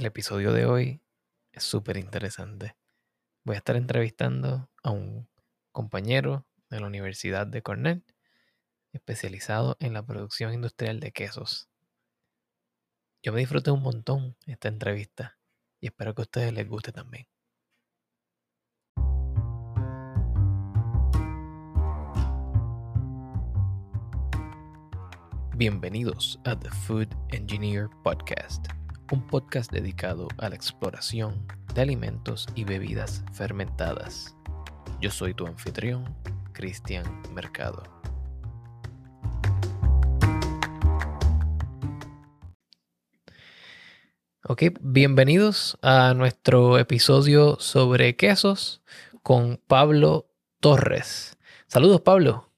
El episodio de hoy es súper interesante. Voy a estar entrevistando a un compañero de la Universidad de Cornell, especializado en la producción industrial de quesos. Yo me disfruté un montón esta entrevista y espero que a ustedes les guste también. Bienvenidos a The Food Engineer Podcast, un podcast dedicado a la exploración de alimentos y bebidas fermentadas. Yo soy tu anfitrión, Cristian Mercado. Ok, bienvenidos a nuestro episodio sobre quesos con Pablo Torres. Saludos, Pablo.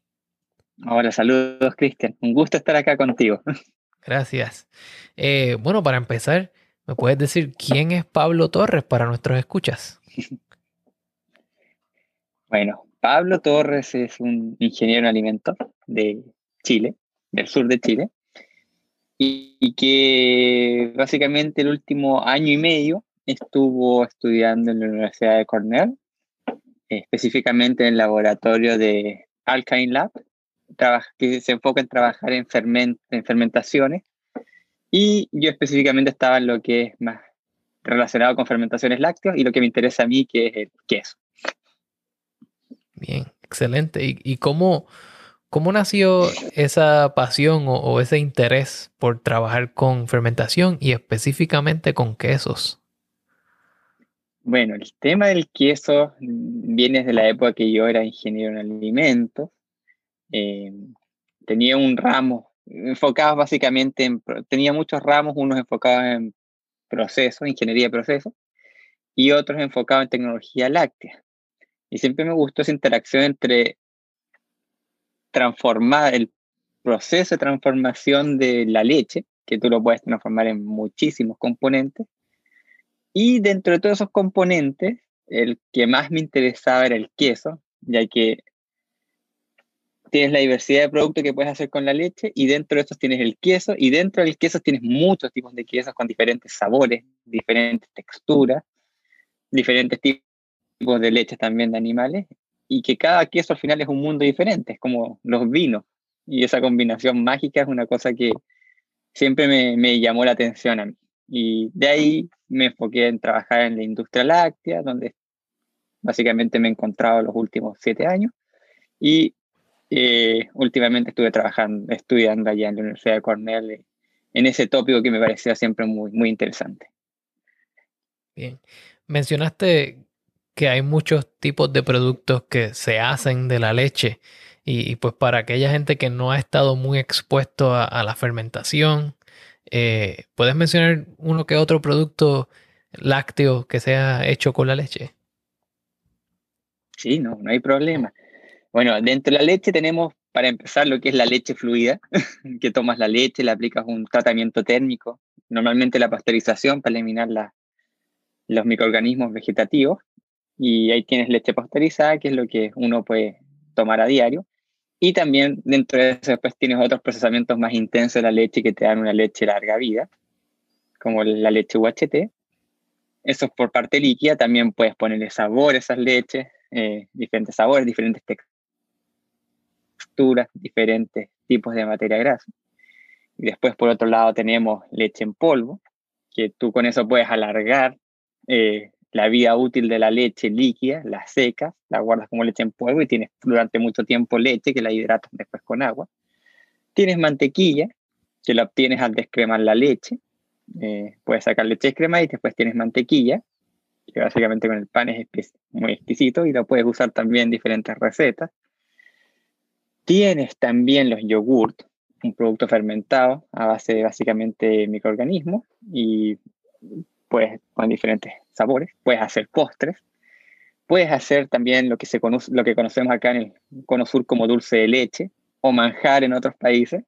Hola, saludos Cristian. Un gusto estar acá contigo. Gracias. Eh, bueno, para empezar, ¿me puedes decir quién es Pablo Torres para nuestros escuchas? Bueno, Pablo Torres es un ingeniero en alimentos de Chile, del sur de Chile, y, que básicamente el último año y medio estuvo estudiando en la Universidad de Cornell, específicamente en el laboratorio de Alkain Lab, que se enfoca en trabajar en, en fermentaciones. Y yo específicamente estaba en lo que es más relacionado con fermentaciones lácteas y lo que me interesa a mí, que es el queso. Bien, excelente. ¿Y, cómo, cómo, nació esa pasión o, ese interés por trabajar con fermentación y específicamente con quesos? Bueno, el tema del queso viene desde la época que yo era ingeniero en alimentos eh, tenía un ramo enfocado básicamente en, tenía muchos ramos, unos enfocados en procesos, ingeniería de procesos, y otros enfocados en tecnología láctea. Y siempre me gustó esa interacción entre transformar el proceso de transformación de la leche, que tú lo puedes transformar en muchísimos componentes, y dentro de todos esos componentes, el que más me interesaba era el queso, ya que tienes la diversidad de productos que puedes hacer con la leche y dentro de estos tienes el queso y dentro del queso tienes muchos tipos de quesos con diferentes sabores, diferentes texturas, diferentes tipos de leches también de animales y que cada queso al final es un mundo diferente, es como los vinos y esa combinación mágica es una cosa que siempre me, me llamó la atención a mí. Y de ahí me enfoqué en trabajar en la industria láctea, donde básicamente me he encontrado los últimos siete años. Y eh, últimamente estuve trabajando, estudiando allá en la Universidad de Cornell eh, en ese tópico que me parecía siempre muy, muy interesante. Bien. Mencionaste que hay muchos tipos de productos que se hacen de la leche y, pues para aquella gente que no ha estado muy expuesto a, la fermentación, eh, ¿puedes mencionar uno que otro producto lácteo que sea hecho con la leche? Sí, no, no hay problema. Bueno, dentro de la leche tenemos, para empezar, lo que es la leche fluida, que tomas la leche, le aplicas un tratamiento térmico, normalmente la pasteurización para eliminar los microorganismos vegetativos, y ahí tienes leche pasteurizada, que es lo que uno puede tomar a diario. Y también dentro de eso después tienes otros procesamientos más intensos de la leche que te dan una leche larga vida, como la leche UHT. Eso es por parte líquida, también puedes ponerle sabor a esas leches, eh, diferentes sabores, diferentes texturas diferentes tipos de materia grasa. Y después, por otro lado, tenemos leche en polvo, que tú con eso puedes alargar eh, la vida útil de la leche líquida, la secas, la guardas como leche en polvo y tienes durante mucho tiempo leche que la hidratas después con agua. Tienes mantequilla, que la obtienes al descremar la leche. Eh, puedes sacar leche crema y después tienes mantequilla, que básicamente con el pan es muy exquisito y lo puedes usar también en diferentes recetas. Tienes también los yogurt, un producto fermentado a base de básicamente microorganismos y pues con diferentes sabores. Puedes hacer postres. Puedes hacer también lo que, se conoce, lo que conocemos acá en el Cono Sur como dulce de leche o manjar en otros países.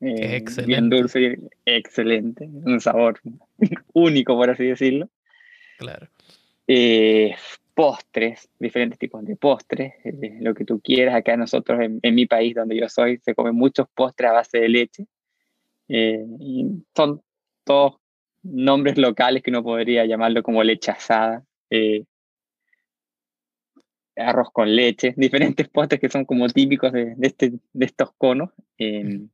Eh, excelente. Bien dulce, excelente. Un sabor único, por así decirlo. Claro. Eh, postres, diferentes tipos de postres, eh, lo que tú quieras. Acá nosotros, en, mi país donde yo soy, se comen muchos postres a base de leche. Eh, y son todos nombres locales que uno podría llamarlo como leche asada, eh, arroz con leche, diferentes postres que son como típicos de, este, de estos conos. Em,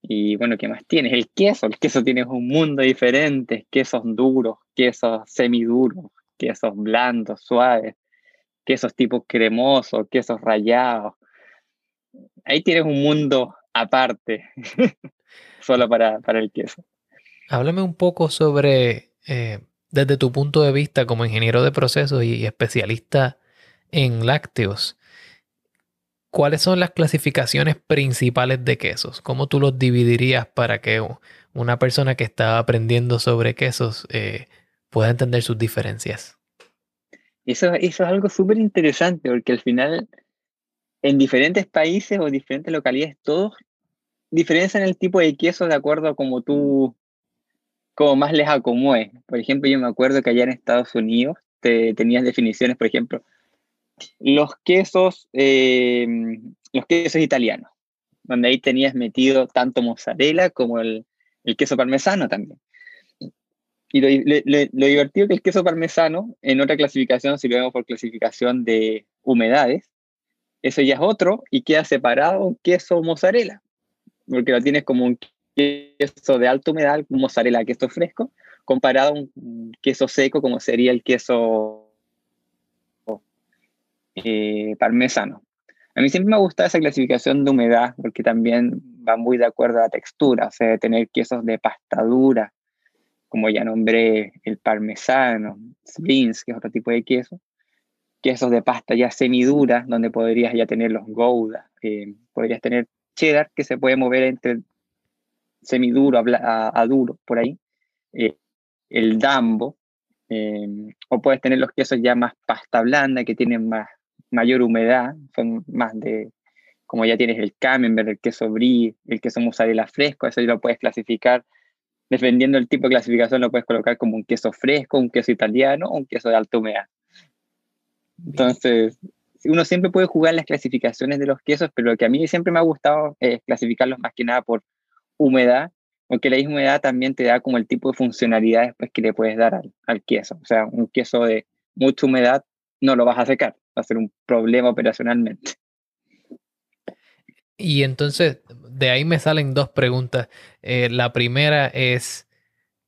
y bueno, ¿qué más tienes? El queso. El queso tiene un mundo diferente. Quesos duros, quesos semiduros, quesos blandos, suaves, quesos tipo cremosos, quesos rayados. Ahí tienes un mundo aparte, solo para, para, el queso. Háblame un poco sobre, eh, desde tu punto de vista como ingeniero de procesos y especialista en lácteos, ¿cuáles son las clasificaciones principales de quesos? ¿Cómo tú los dividirías para que una persona que está aprendiendo sobre quesos eh, pueda entender sus diferencias? Eso, eso es algo súper interesante porque al final en diferentes países o diferentes localidades todos diferencian el tipo de queso de acuerdo a como tú, como más les acomode. Por ejemplo, yo me acuerdo que allá en Estados Unidos te, tenías definiciones, por ejemplo, los quesos, eh, los quesos italianos, donde ahí tenías metido tanto mozzarella como el, queso parmesano también. Y lo, divertido que el queso parmesano, en otra clasificación, si lo vemos por clasificación de humedades, eso ya es otro y queda separado un queso mozzarella, porque lo tienes como un queso de alta humedad, mozzarella, queso fresco, comparado a un queso seco como sería el queso eh, parmesano. A mí siempre me gusta esa clasificación de humedad porque también va muy de acuerdo a la textura, o sea, tener quesos de pasta dura, como ya nombré el parmesano, beans, que es otro tipo de queso, quesos de pasta ya semidura, donde podrías ya tener los gouda, eh, podrías tener cheddar, que se puede mover entre semiduro a, duro, por ahí, eh, el dambo, o puedes tener los quesos ya más pasta blanda, que tienen más mayor humedad, son más de, como ya tienes el camembert, el queso brie, el queso mozzarella fresco, eso ya lo puedes clasificar, dependiendo del tipo de clasificación lo puedes colocar como un queso fresco, un queso italiano o un queso de alta humedad. Entonces, uno siempre puede jugar las clasificaciones de los quesos, pero lo que a mí siempre me ha gustado es clasificarlos más que nada por humedad, porque la humedad también te da como el tipo de funcionalidad después que le puedes dar al, al queso. O sea, un queso de mucha humedad no lo vas a secar, va a ser un problema operacionalmente. Y entonces, de ahí me salen dos preguntas. Eh, la primera es,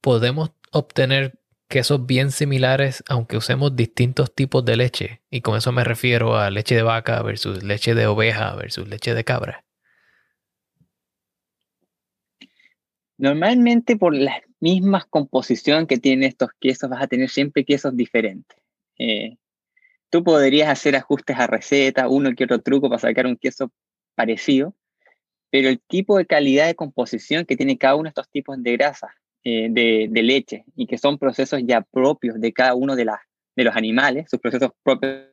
¿podemos obtener quesos bien similares aunque usemos distintos tipos de leche? Y con eso me refiero a leche de vaca versus leche de oveja versus leche de cabra. Normalmente por la misma composición que tienen estos quesos vas a tener siempre quesos diferentes. Eh, Tú podrías hacer ajustes a receta, uno que otro truco para sacar un queso parecido, pero el tipo de calidad de composición que tiene cada uno de estos tipos de grasas, eh, de, leche, y que son procesos ya propios de cada uno de, de los animales, sus procesos propios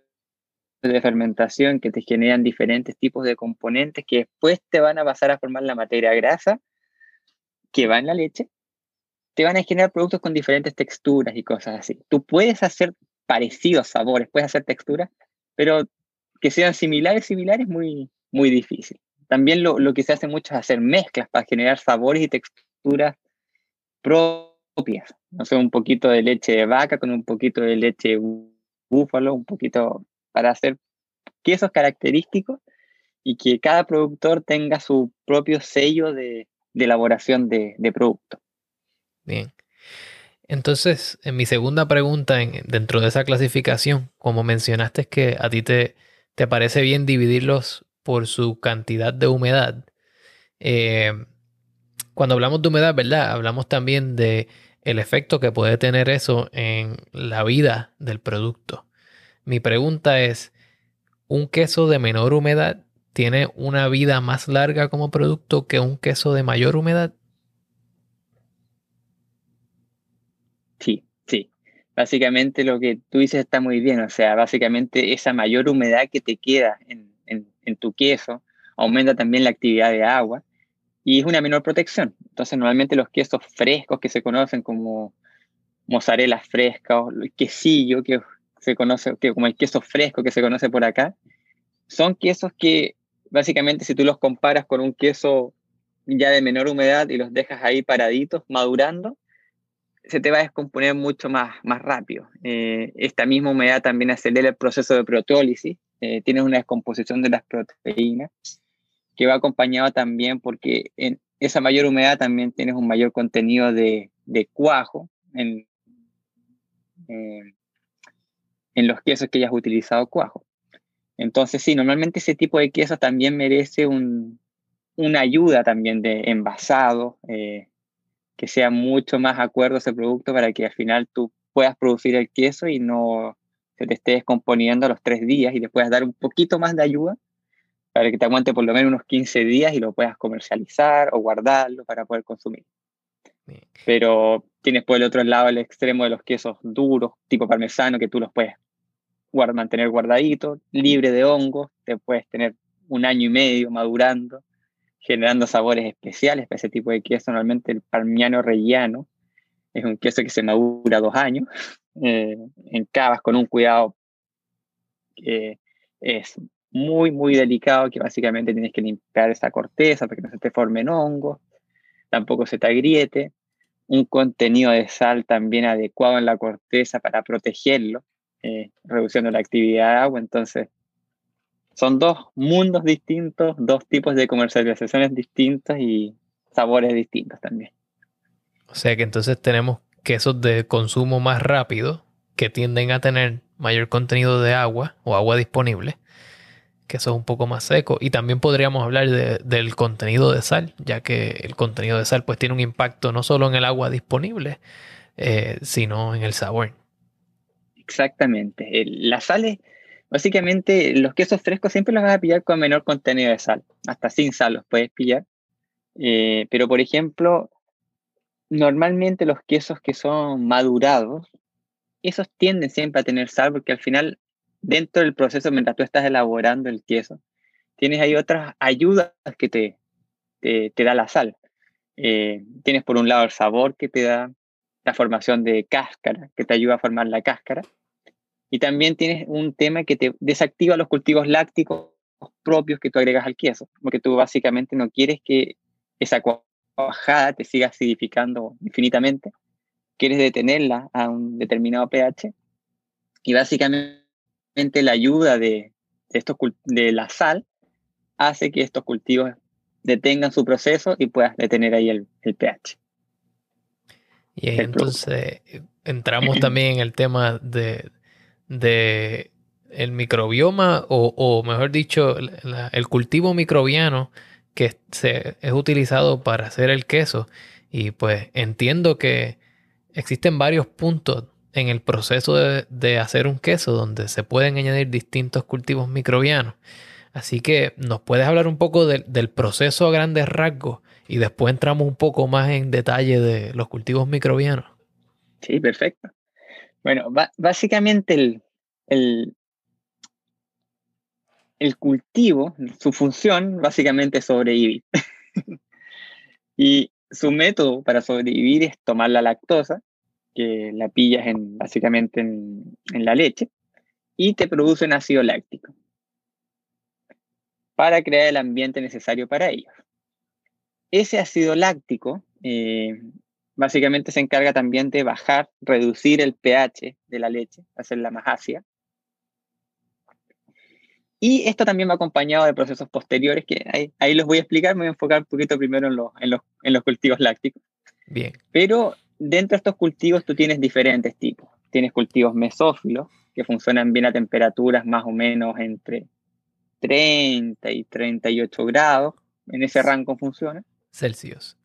de fermentación que te generan diferentes tipos de componentes que después te van a pasar a formar la materia grasa que va en la leche, te van a generar productos con diferentes texturas y cosas así. Tú puedes hacer parecidos sabores, puedes hacer texturas, pero que sean similares, similares, muy, muy difícil. También lo, lo, que se hace mucho es hacer mezclas para generar sabores y texturas propias. No sé, un poquito de leche de vaca con un poquito de leche búfalo, un poquito para hacer quesos característicos y que cada productor tenga su propio sello de, elaboración de, de producto. Bien. Entonces, en mi segunda pregunta, dentro de esa clasificación, como mencionaste que a ti te, te parece bien dividirlos por su cantidad de humedad. Eh, cuando hablamos de humedad, ¿verdad? Hablamos también de el efecto que puede tener eso en la vida del producto. Mi pregunta es, ¿un queso de menor humedad tiene una vida más larga como producto que un queso de mayor humedad? Sí, sí. Básicamente lo que tú dices está muy bien, o sea, básicamente esa mayor humedad que te queda en, tu queso aumenta también la actividad de agua y es una menor protección. Entonces, normalmente los quesos frescos que se conocen como mozzarella fresca o el quesillo que se conoce que como el queso fresco que se conoce por acá, son quesos que básicamente si tú los comparas con un queso ya de menor humedad y los dejas ahí paraditos, madurando, se te va a descomponer mucho más, más rápido. Eh, esta misma humedad también acelera el proceso de proteólisis, eh, tienes una descomposición de las proteínas, que va acompañado también porque en esa mayor humedad también tienes un mayor contenido de, de cuajo en, eh, en los quesos que hayas utilizado cuajo. Entonces, sí, normalmente ese tipo de queso también merece un, una ayuda también de envasado, eh, que sea mucho más acuerdo ese producto para que al final tú puedas producir el queso y no se te esté descomponiendo a los tres días y le puedas dar un poquito más de ayuda para que te aguante por lo menos unos 15 días y lo puedas comercializar o guardarlo para poder consumir. Pero tienes por el otro lado el extremo de los quesos duros, tipo parmesano, que tú los puedes mantener guardaditos, libre de hongos, te puedes tener un año y medio madurando, generando sabores especiales para ese tipo de queso. Normalmente el parmiano rellano es un queso que se madura dos años eh, en cavas con un cuidado que es muy, muy delicado, que básicamente tienes que limpiar esa corteza para que no se te formen hongos, tampoco se te agriete, un contenido de sal también adecuado en la corteza para protegerlo, eh, reduciendo la actividad de agua. Entonces, son dos mundos distintos, dos tipos de comercializaciones distintas y sabores distintos también. O sea que entonces tenemos quesos de consumo más rápido que tienden a tener mayor contenido de agua o agua disponible, quesos un poco más secos. Y también podríamos hablar del contenido de sal, ya que el contenido de sal pues tiene un impacto no solo en el agua disponible, eh, sino en el sabor. Exactamente. La sal es, básicamente, los quesos frescos siempre los vas a pillar con menor contenido de sal. Hasta sin sal los puedes pillar. Eh, pero, por ejemplo, normalmente los quesos que son madurados, esos tienden siempre a tener sal porque al final, dentro del proceso, mientras tú estás elaborando el queso, tienes ahí otras ayudas que te, te, da la sal. Eh, tienes por un lado el sabor que te da, la formación de cáscara, que te ayuda a formar la cáscara. Y también tienes un tema que te desactiva los cultivos lácticos propios que tú agregas al queso, porque tú básicamente no quieres que esa cuajada te siga acidificando infinitamente, quieres detenerla a un determinado pH y básicamente la ayuda de, estos, de la sal hace que estos cultivos detengan su proceso y puedas detener ahí el, pH. Y entonces entramos también en el tema de, de el microbioma o, mejor dicho, el cultivo microbiano que se, es utilizado para hacer el queso. Y pues entiendo que existen varios puntos en el proceso de, hacer un queso donde se pueden añadir distintos cultivos microbianos. Así que nos puedes hablar un poco del proceso a grandes rasgos y después entramos un poco más en detalle de los cultivos microbianos. Sí, perfecto. Bueno, básicamente el, el, el, cultivo, su función básicamente es sobrevivir. y su método para sobrevivir es tomar la lactosa, que la pillas en, básicamente en, la leche, y te produce un ácido láctico para crear el ambiente necesario para ellos. Ese ácido láctico eh, básicamente se encarga también de bajar, reducir el pH de la leche, hacerla más ácida. Y esto también va acompañado de procesos posteriores que ahí, ahí los voy a explicar, me voy a enfocar un poquito primero en los, en los, en los cultivos lácticos. Bien. Pero dentro de estos cultivos tú tienes diferentes tipos. Tienes cultivos mesófilos, que funcionan bien a temperaturas más o menos entre 30 y 38 grados. En ese rango funciona. Celsius.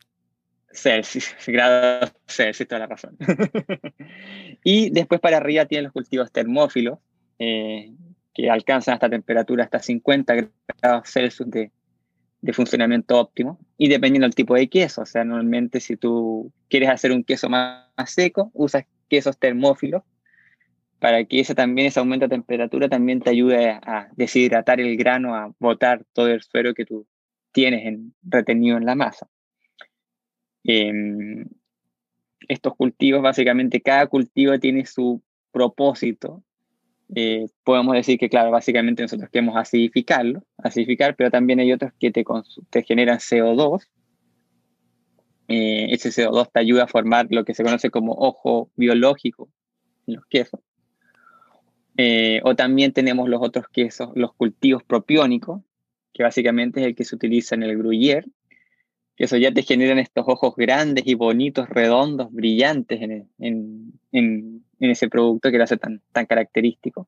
Celsius, grados Celsius, toda la razón. y después para arriba tienen los cultivos termófilos, eh, que alcanzan hasta temperatura hasta 50 grados Celsius de, funcionamiento óptimo, y dependiendo del tipo de queso. O sea, normalmente si tú quieres hacer un queso más, seco, usas quesos termófilos, para que ese también, ese aumento de temperatura también te ayude a deshidratar el grano, a botar todo el suero que tú tienes en, retenido en la masa. Em, estos cultivos, básicamente cada cultivo tiene su propósito. Eh, podemos decir que, claro, básicamente nosotros queremos acidificarlo, acidificar, pero también hay otros que te, te generan CO2. Eh, ese CO2 te ayuda a formar lo que se conoce como ojo biológico en los quesos. Eh, o también tenemos los otros quesos, los cultivos propiónicos, que básicamente es el que se utiliza en el gruyère, que eso ya te generan estos ojos grandes y bonitos, redondos, brillantes en, ese producto que lo hace tan, tan característico.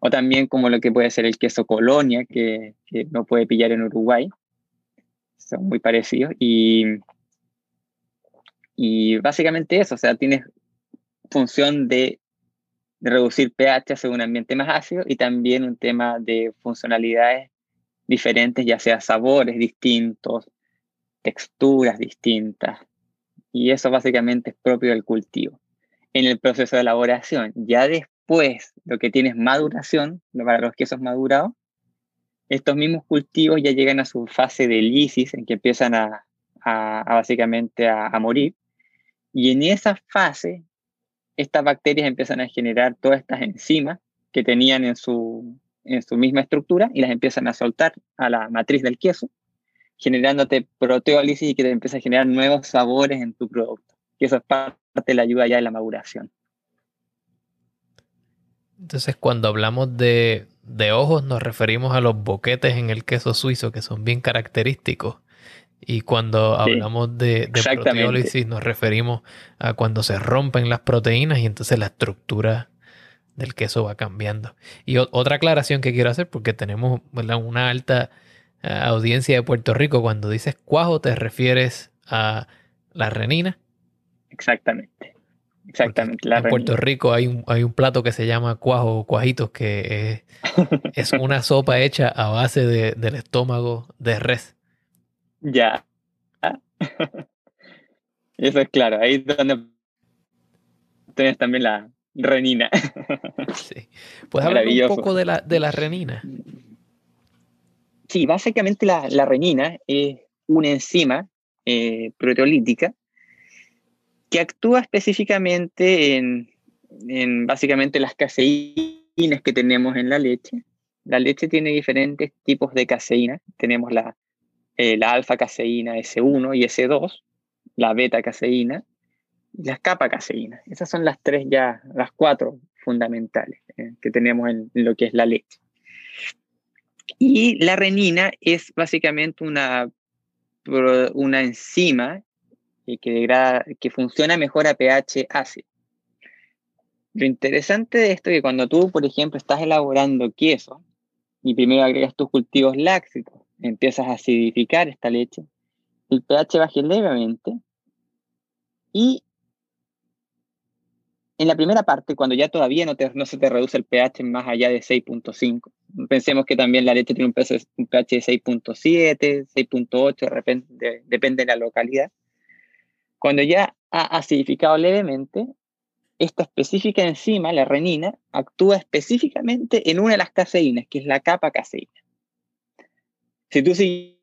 O también como lo que puede ser el queso colonia, que, que no puede pillar en Uruguay. Son muy parecidos. Y, y básicamente eso, o sea, tienes función de de reducir pH hacia un ambiente más ácido y también un tema de funcionalidades diferentes, ya sea sabores distintos, texturas distintas. Y eso básicamente es propio del cultivo. En el proceso de elaboración, ya después lo que tienes maduración, para los quesos madurados, estos mismos cultivos ya llegan a su fase de lisis, en que empiezan a, básicamente a, a morir. Y en esa fase estas bacterias empiezan a generar todas estas enzimas que tenían en su, en su misma estructura y las empiezan a soltar a la matriz del queso, generándote proteólisis y que te empieza a generar nuevos sabores en tu producto. Y eso es parte de la ayuda ya de la maduración. Entonces, cuando hablamos de, de ojos, nos referimos a los boquetes en el queso suizo, que son bien característicos. Y cuando hablamos de, de proteólisis nos referimos a cuando se rompen las proteínas y entonces la estructura del queso va cambiando. Y otra aclaración que quiero hacer, porque tenemos una alta eh, audiencia de Puerto Rico, cuando dices cuajo te refieres a la renina. Exactamente. Exactamente. en Puerto Rico hay un, hay un plato que se llama cuajo o cuajitos, que es, es una sopa hecha a base de, del estómago de res. Ya. Eso es claro, ahí es donde tienes también la renina. sí. ¿Puedes hablar un poco de la, de la renina? Sí, básicamente la, la renina es una enzima eh, proteolítica que actúa específicamente en, en básicamente las caseínas que tenemos en la leche. La leche tiene diferentes tipos de caseína. Tenemos la eh, la alfa-caseína S1 y S2, la beta-caseína y la kappa-caseína. Esas son las tres ya, las cuatro fundamentales eh, que tenemos en, lo que es la leche. Y la renina es básicamente una, una enzima que, que funciona mejor a pH ácido. Lo interesante de esto es que cuando tú, por ejemplo, estás elaborando queso y primero agregas tus cultivos lácticos empiezas a acidificar esta leche, el pH baja levemente y en la primera parte, cuando ya todavía no, no se te reduce el pH más allá de 6.5, pensemos que también la leche tiene un, pH de 6.7, 6.8, de depende de la localidad. Cuando ya ha acidificado levemente, esta específica enzima, la renina, actúa específicamente en una de las caseínas, que es la capa caseína. Si tú siguieras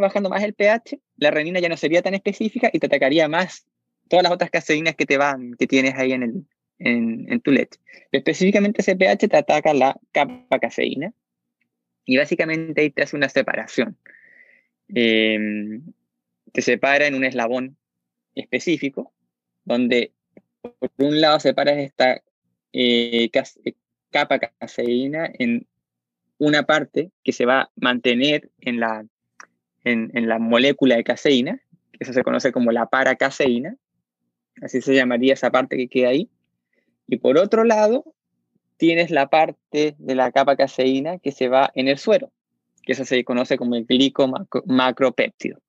bajando más el pH, la renina ya no sería tan específica y te atacaría más todas las otras caseínas que te van, que tienes ahí en, el, en, tu leche. específicamente ese pH te ataca la capa caseína y básicamente ahí te hace una separación. Em, te separa en un eslabón específico, donde por un lado separas esta eh, capa caseína en una parte que se va a mantener en la, en, la molécula de caseína, que eso se conoce como la paracaseína, así se llamaría esa parte que queda ahí. Y por otro lado, tienes la parte de la capa caseína que se va en el suero, que eso se conoce como el glico macropéptido.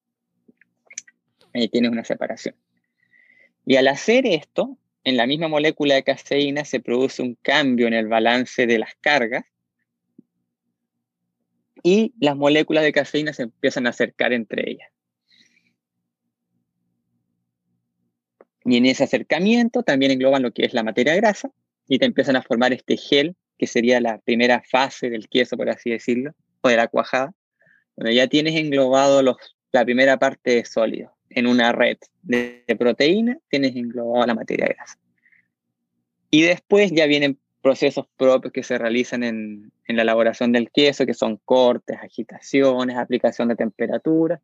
Ahí tienes una separación. Y al hacer esto, en la misma molécula de caseína se produce un cambio en el balance de las cargas y las moléculas de caseína se empiezan a acercar entre ellas. Y en ese acercamiento también engloban lo que es la materia grasa y te empiezan a formar este gel, que sería la primera fase del queso, por así decirlo, o de la cuajada, donde ya tienes englobado los, la primera parte de sólido. En una red de, de proteína tienes englobado la materia grasa. Y después ya vienen procesos propios que se realizan en, la elaboración del queso, que son cortes, agitaciones, aplicación de temperatura,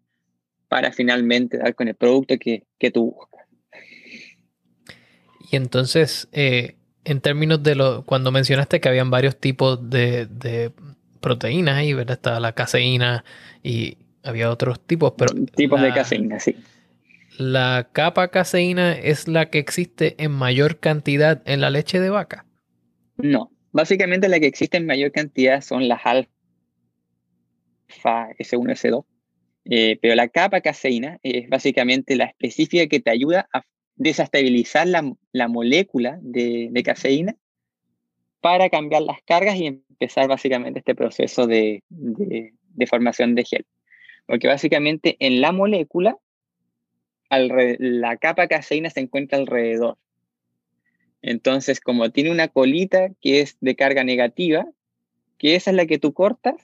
para finalmente dar con el producto que, que tú buscas. Y entonces, eh, en términos de lo, cuando mencionaste que habían varios tipos de, de proteínas ahí, ¿verdad? Estaba la caseína y había otros tipos, pero... Tipos de caseína, sí. ¿La capa caseína es la que existe en mayor cantidad en la leche de vaca? No, básicamente la que existe en mayor cantidad son las alfa S1, S2, eh, pero la capa caseína es básicamente la específica que te ayuda a desestabilizar la, la molécula de, de, caseína para cambiar las cargas y empezar básicamente este proceso de, de, de formación de gel. Porque básicamente en la molécula la capa caseína se encuentra alrededor. Entonces, como tiene una colita que es de carga negativa, que esa es la que tú cortas,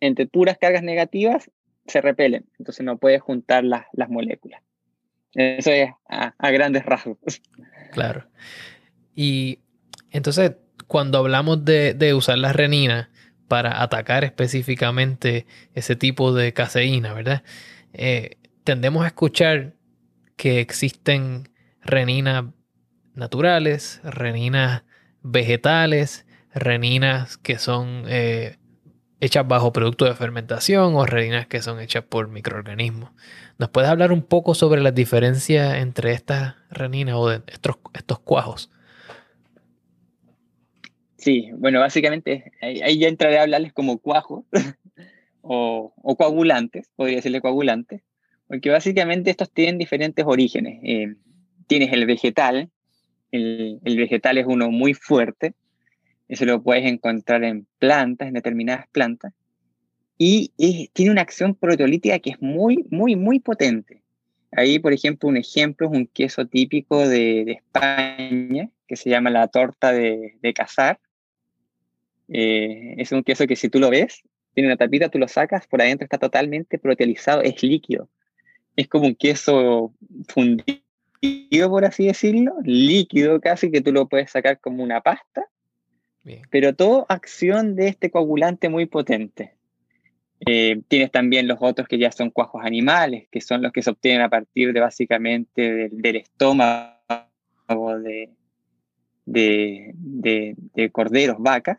entre puras cargas negativas se repelen. Entonces no puedes juntar las, las moléculas. Eso es a, grandes rasgos. Claro. Y entonces, cuando hablamos de, de usar la renina para atacar específicamente ese tipo de caseína, ¿verdad? Eh, tendemos a escuchar que existen reninas naturales, reninas vegetales, reninas que son eh, hechas bajo producto de fermentación o reninas que son hechas por microorganismos. ¿Nos puedes hablar un poco sobre las diferencias entre estas reninas o de estos, cuajos? Sí, bueno, básicamente ahí, ya entraré a hablarles como cuajos o, coagulantes, podría decirle coagulantes. Porque básicamente estos tienen diferentes orígenes. Eh, tienes el vegetal, el, vegetal es uno muy fuerte, eso lo puedes encontrar en plantas, en determinadas plantas, y tiene una acción proteolítica que es muy, muy, muy potente. Ahí, por ejemplo, un ejemplo es un queso típico de, de España, que se llama la torta de, de cazar. Eh, es un queso que si tú lo ves, tiene una tapita, tú lo sacas, por adentro está totalmente proteolizado, es líquido es como un queso fundido, por así decirlo, líquido casi, que tú lo puedes sacar como una pasta, pero todo acción de este coagulante muy potente. Eh, tienes también los otros que ya son cuajos animales, que son los que se obtienen a partir de básicamente del, estómago de, de, de, de, corderos, vacas,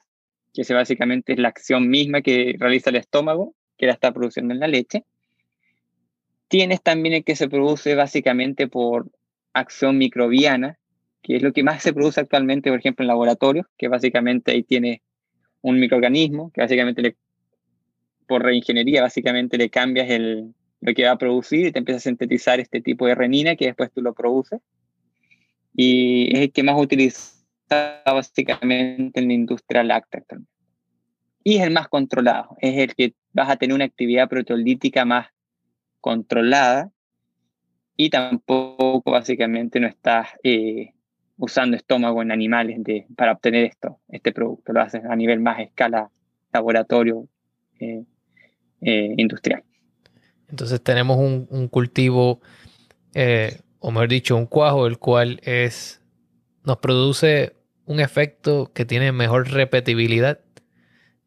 que ese básicamente es la acción misma que realiza el estómago, que la está produciendo en la leche. Tienes también el que se produce básicamente por acción microbiana, que es lo que más se produce actualmente, por ejemplo, en laboratorios, que básicamente ahí tiene un microorganismo, que básicamente le, por reingeniería, básicamente le cambias el, lo que va a producir y te empieza a sintetizar este tipo de renina que después tú lo produces. Y es el que más utiliza básicamente en la industria láctea Y es el más controlado, es el que vas a tener una actividad proteolítica más controlada y tampoco básicamente no estás eh, usando estómago en animales de, para obtener esto, este producto, lo haces a nivel más escala laboratorio eh, eh, industrial. Entonces tenemos un, un cultivo, o mejor dicho, un cuajo, el cual es, nos produce un efecto que tiene mejor repetibilidad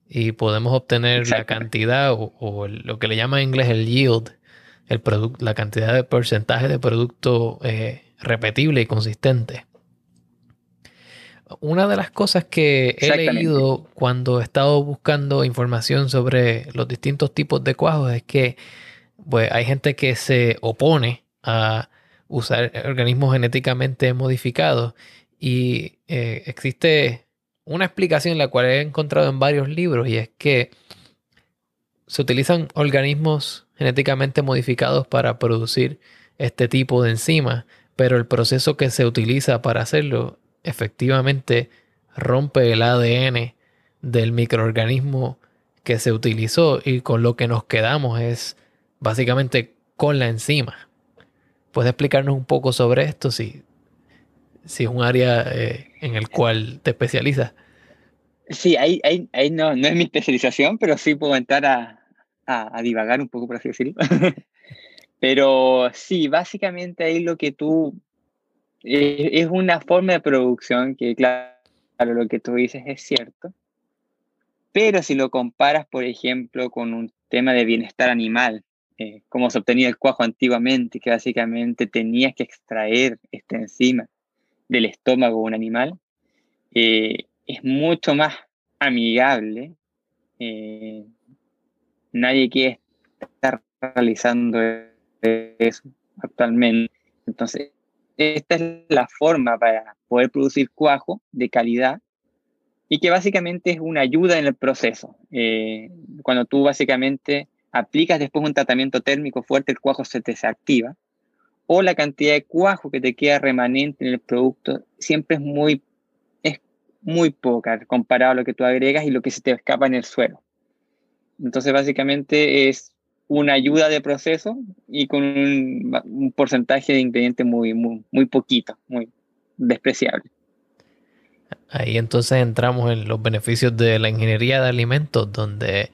y podemos obtener la cantidad o, o, lo que le llama en inglés el yield el la cantidad de porcentaje de producto eh, repetible y consistente. Una de las cosas que he leído cuando he estado buscando información sobre los distintos tipos de cuajos es que pues, hay gente que se opone a usar organismos genéticamente modificados y eh, existe una explicación la cual he encontrado en varios libros y es que se utilizan organismos genéticamente modificados para producir este tipo de enzimas, pero el proceso que se utiliza para hacerlo efectivamente rompe el ADN del microorganismo que se utilizó y con lo que nos quedamos es básicamente con la enzima. ¿Puedes explicarnos un poco sobre esto si, si es un área eh, en el cual te especializas? Sí, ahí, ahí, ahí no, no, es mi especialización, pero sí puedo entrar a, a, divagar un poco, por así decirlo. Pero sí, básicamente ahí lo que tú... Eh, es una forma de producción que, claro, lo que tú dices es cierto. Pero si lo comparas, por ejemplo, con un tema de bienestar animal, eh, cómo se obtenía el cuajo antiguamente, que básicamente tenías que extraer esta enzima del estómago de un animal, eh, es mucho más amigable. Eh, nadie quiere estar realizando eso actualmente. Entonces, esta es la forma para poder producir cuajo de calidad y que básicamente es una ayuda en el proceso. Eh, cuando tú básicamente aplicas después un tratamiento térmico fuerte, el cuajo se te desactiva, o la cantidad de cuajo que te queda remanente en el producto siempre es muy, muy poca comparado a lo que tú agregas y lo que se te escapa en el suelo. Entonces, básicamente es una ayuda de proceso y con un, porcentaje de ingredientes muy, muy, muy poquito, muy despreciable. Ahí entonces entramos en los beneficios de la ingeniería de alimentos, donde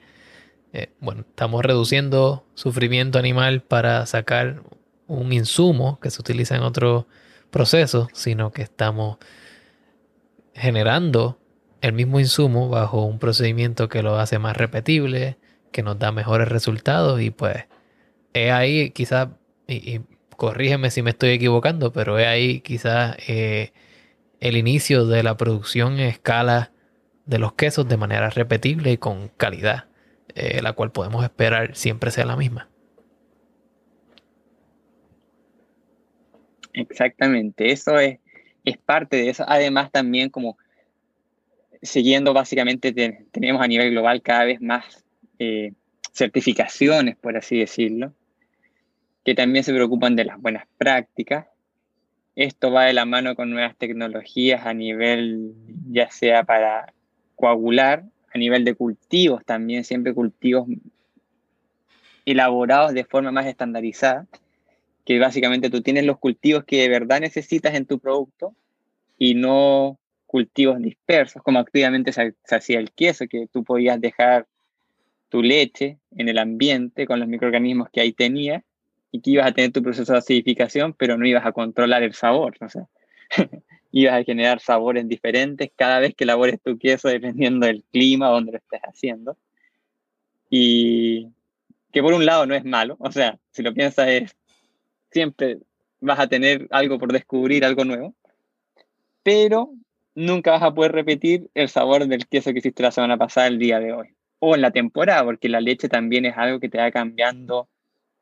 eh, bueno, estamos reduciendo sufrimiento animal para sacar un insumo que se utiliza en otro proceso, sino que estamos generando el mismo insumo bajo un procedimiento que lo hace más repetible, que nos da mejores resultados y pues es ahí quizás, y, corrígeme si me estoy equivocando, pero es ahí quizás eh, el inicio de la producción en escala de los quesos de manera repetible y con calidad, eh, la cual podemos esperar siempre sea la misma. Exactamente, eso es, es parte de eso. Además también como siguiendo básicamente tenemos a nivel global cada vez más eh, certificaciones, por así decirlo, que también se preocupan de las buenas prácticas. Esto va de la mano con nuevas tecnologías a nivel, ya sea para coagular, a nivel de cultivos también, siempre cultivos elaborados de forma más estandarizada, que básicamente tú tienes los cultivos que de verdad necesitas en tu producto y no cultivos dispersos, como activamente se hacía el queso, que tú podías dejar tu leche en el ambiente con los microorganismos que ahí tenía y que ibas a tener tu proceso de acidificación, pero no ibas a controlar el sabor. O sea, ibas a generar sabores diferentes cada vez que elabores tu queso dependiendo del clima donde lo estés haciendo. Y que por un lado no es malo, o sea, si lo piensas es, siempre vas a tener algo por descubrir, algo nuevo, pero nunca vas a poder repetir el sabor del queso que hiciste la semana pasada el día de hoy. O en la temporada, porque la leche también es algo que te va cambiando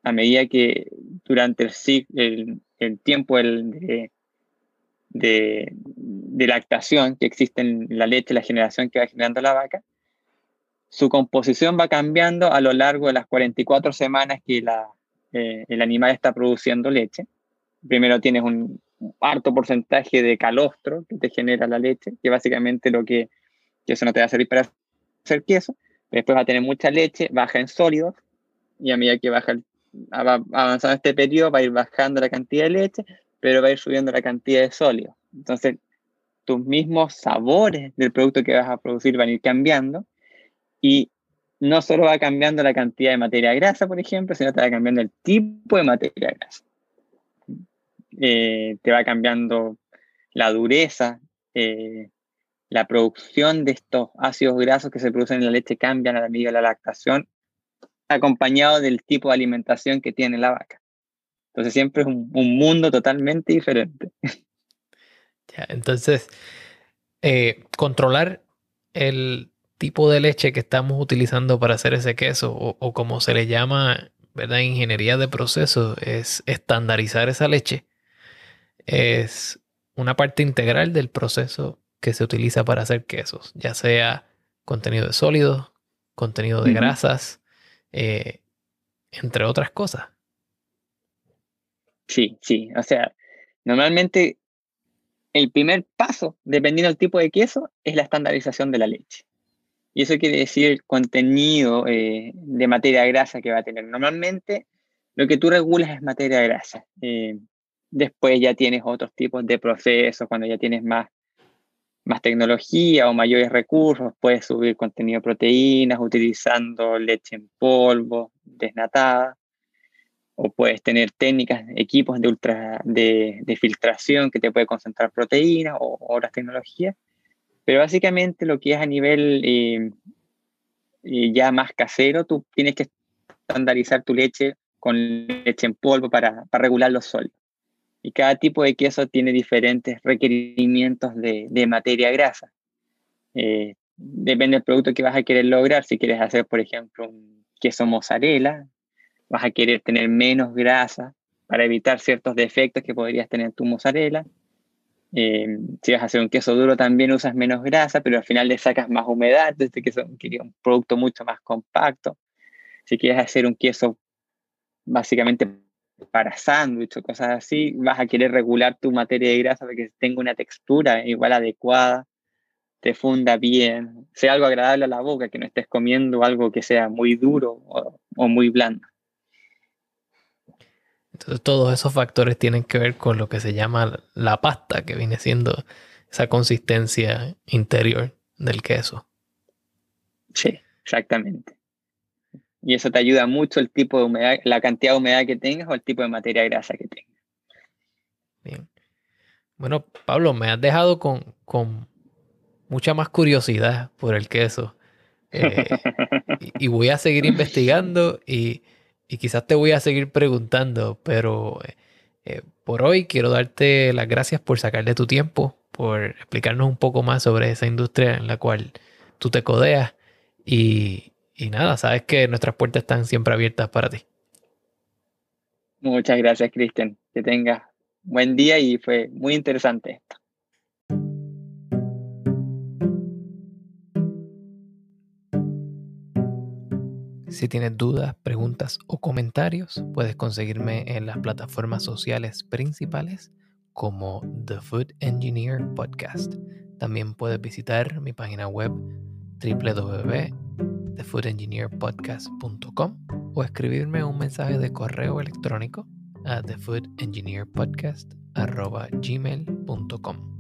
a medida que durante el, el, tiempo de, de, lactación que existe en la leche, la generación que va generando la vaca, su composición va cambiando a lo largo de las 44 semanas que la, eh, el animal está produciendo leche. Primero tienes un alto porcentaje de calostro que te genera la leche, que básicamente lo que, que eso no te va a servir para hacer queso. Después va a tener mucha leche, baja en sólidos, y a medida que baja va avanzando este periodo, va a ir bajando la cantidad de leche, pero va a ir subiendo la cantidad de sólidos. Entonces, tus mismos sabores del producto que vas a producir van a ir cambiando, y no solo va cambiando la cantidad de materia grasa, por ejemplo, sino te va cambiando el tipo de materia grasa. Eh, te va cambiando la dureza, eh, la producción de estos ácidos grasos que se producen en la leche cambian a la medida de la lactación, acompañado del tipo de alimentación que tiene la vaca. Entonces siempre es un, mundo totalmente diferente. Entonces, eh, controlar el tipo de leche que estamos utilizando para hacer ese queso, o, como se le llama, ¿verdad? Ingeniería de proceso, es estandarizar esa leche. Es una parte integral del proceso que se utiliza para hacer quesos, ya sea contenido de sólidos, contenido de grasas, eh, entre otras cosas. Sí, sí, o sea, normalmente el primer paso, dependiendo del tipo de queso, es la estandarización de la leche. Y eso quiere decir el contenido eh, de materia grasa que va a tener. Normalmente lo que tú regulas es materia grasa. Eh, después ya tienes otros tipos de procesos, cuando ya tienes más más tecnología o mayores recursos, puedes subir contenido de proteínas utilizando leche en polvo, desnatada, o puedes tener técnicas, equipos de, ultra, de, filtración que te puede concentrar proteínas o, otras tecnologías. Pero básicamente lo que es a nivel eh, eh, ya más casero, tú tienes que estandarizar tu leche con leche en polvo para, regular los sólidos. Y cada tipo de queso tiene diferentes requerimientos de, de materia grasa. Eh, depende del producto que vas a querer lograr. Si quieres hacer, por ejemplo, un queso mozzarella, vas a querer tener menos grasa para evitar ciertos defectos que podrías tener tu mozzarella. Eh, si vas a hacer un queso duro también usas menos grasa, pero al final le sacas más humedad, desde que es un producto mucho más compacto. Si quieres hacer un queso básicamente para sándwich o cosas así, vas a querer regular tu materia de grasa para que tenga una textura igual adecuada, te funda bien, sea algo agradable a la boca, que no estés comiendo algo que sea muy duro o, o muy blando. Entonces todos esos factores tienen que ver con lo que se llama la pasta, que viene siendo esa consistencia interior del queso. Sí, exactamente. Y eso te ayuda mucho el tipo de humedad, la cantidad de humedad que tengas o el tipo de materia grasa que tengas. Bien. Bueno, Pablo, me has dejado con, con mucha más curiosidad por el queso. Eh, y, y voy a seguir investigando y y quizás te voy a seguir preguntando, pero eh, eh, por hoy quiero darte las gracias por sacarle tu tiempo, por explicarnos un poco más sobre esa industria en la cual tú te codeas. Y, y nada, sabes que nuestras puertas están siempre abiertas para ti. Muchas gracias, Cristian. Que tengas buen día y fue muy interesante esto. Si tienes dudas, preguntas o comentarios, puedes conseguirme en las plataformas sociales principales como The Food Engineer Podcast. También puedes visitar mi página web www.thefoodengineerpodcast.com o escribirme un mensaje de correo electrónico a thefoodengineerpodcast.gmail.com.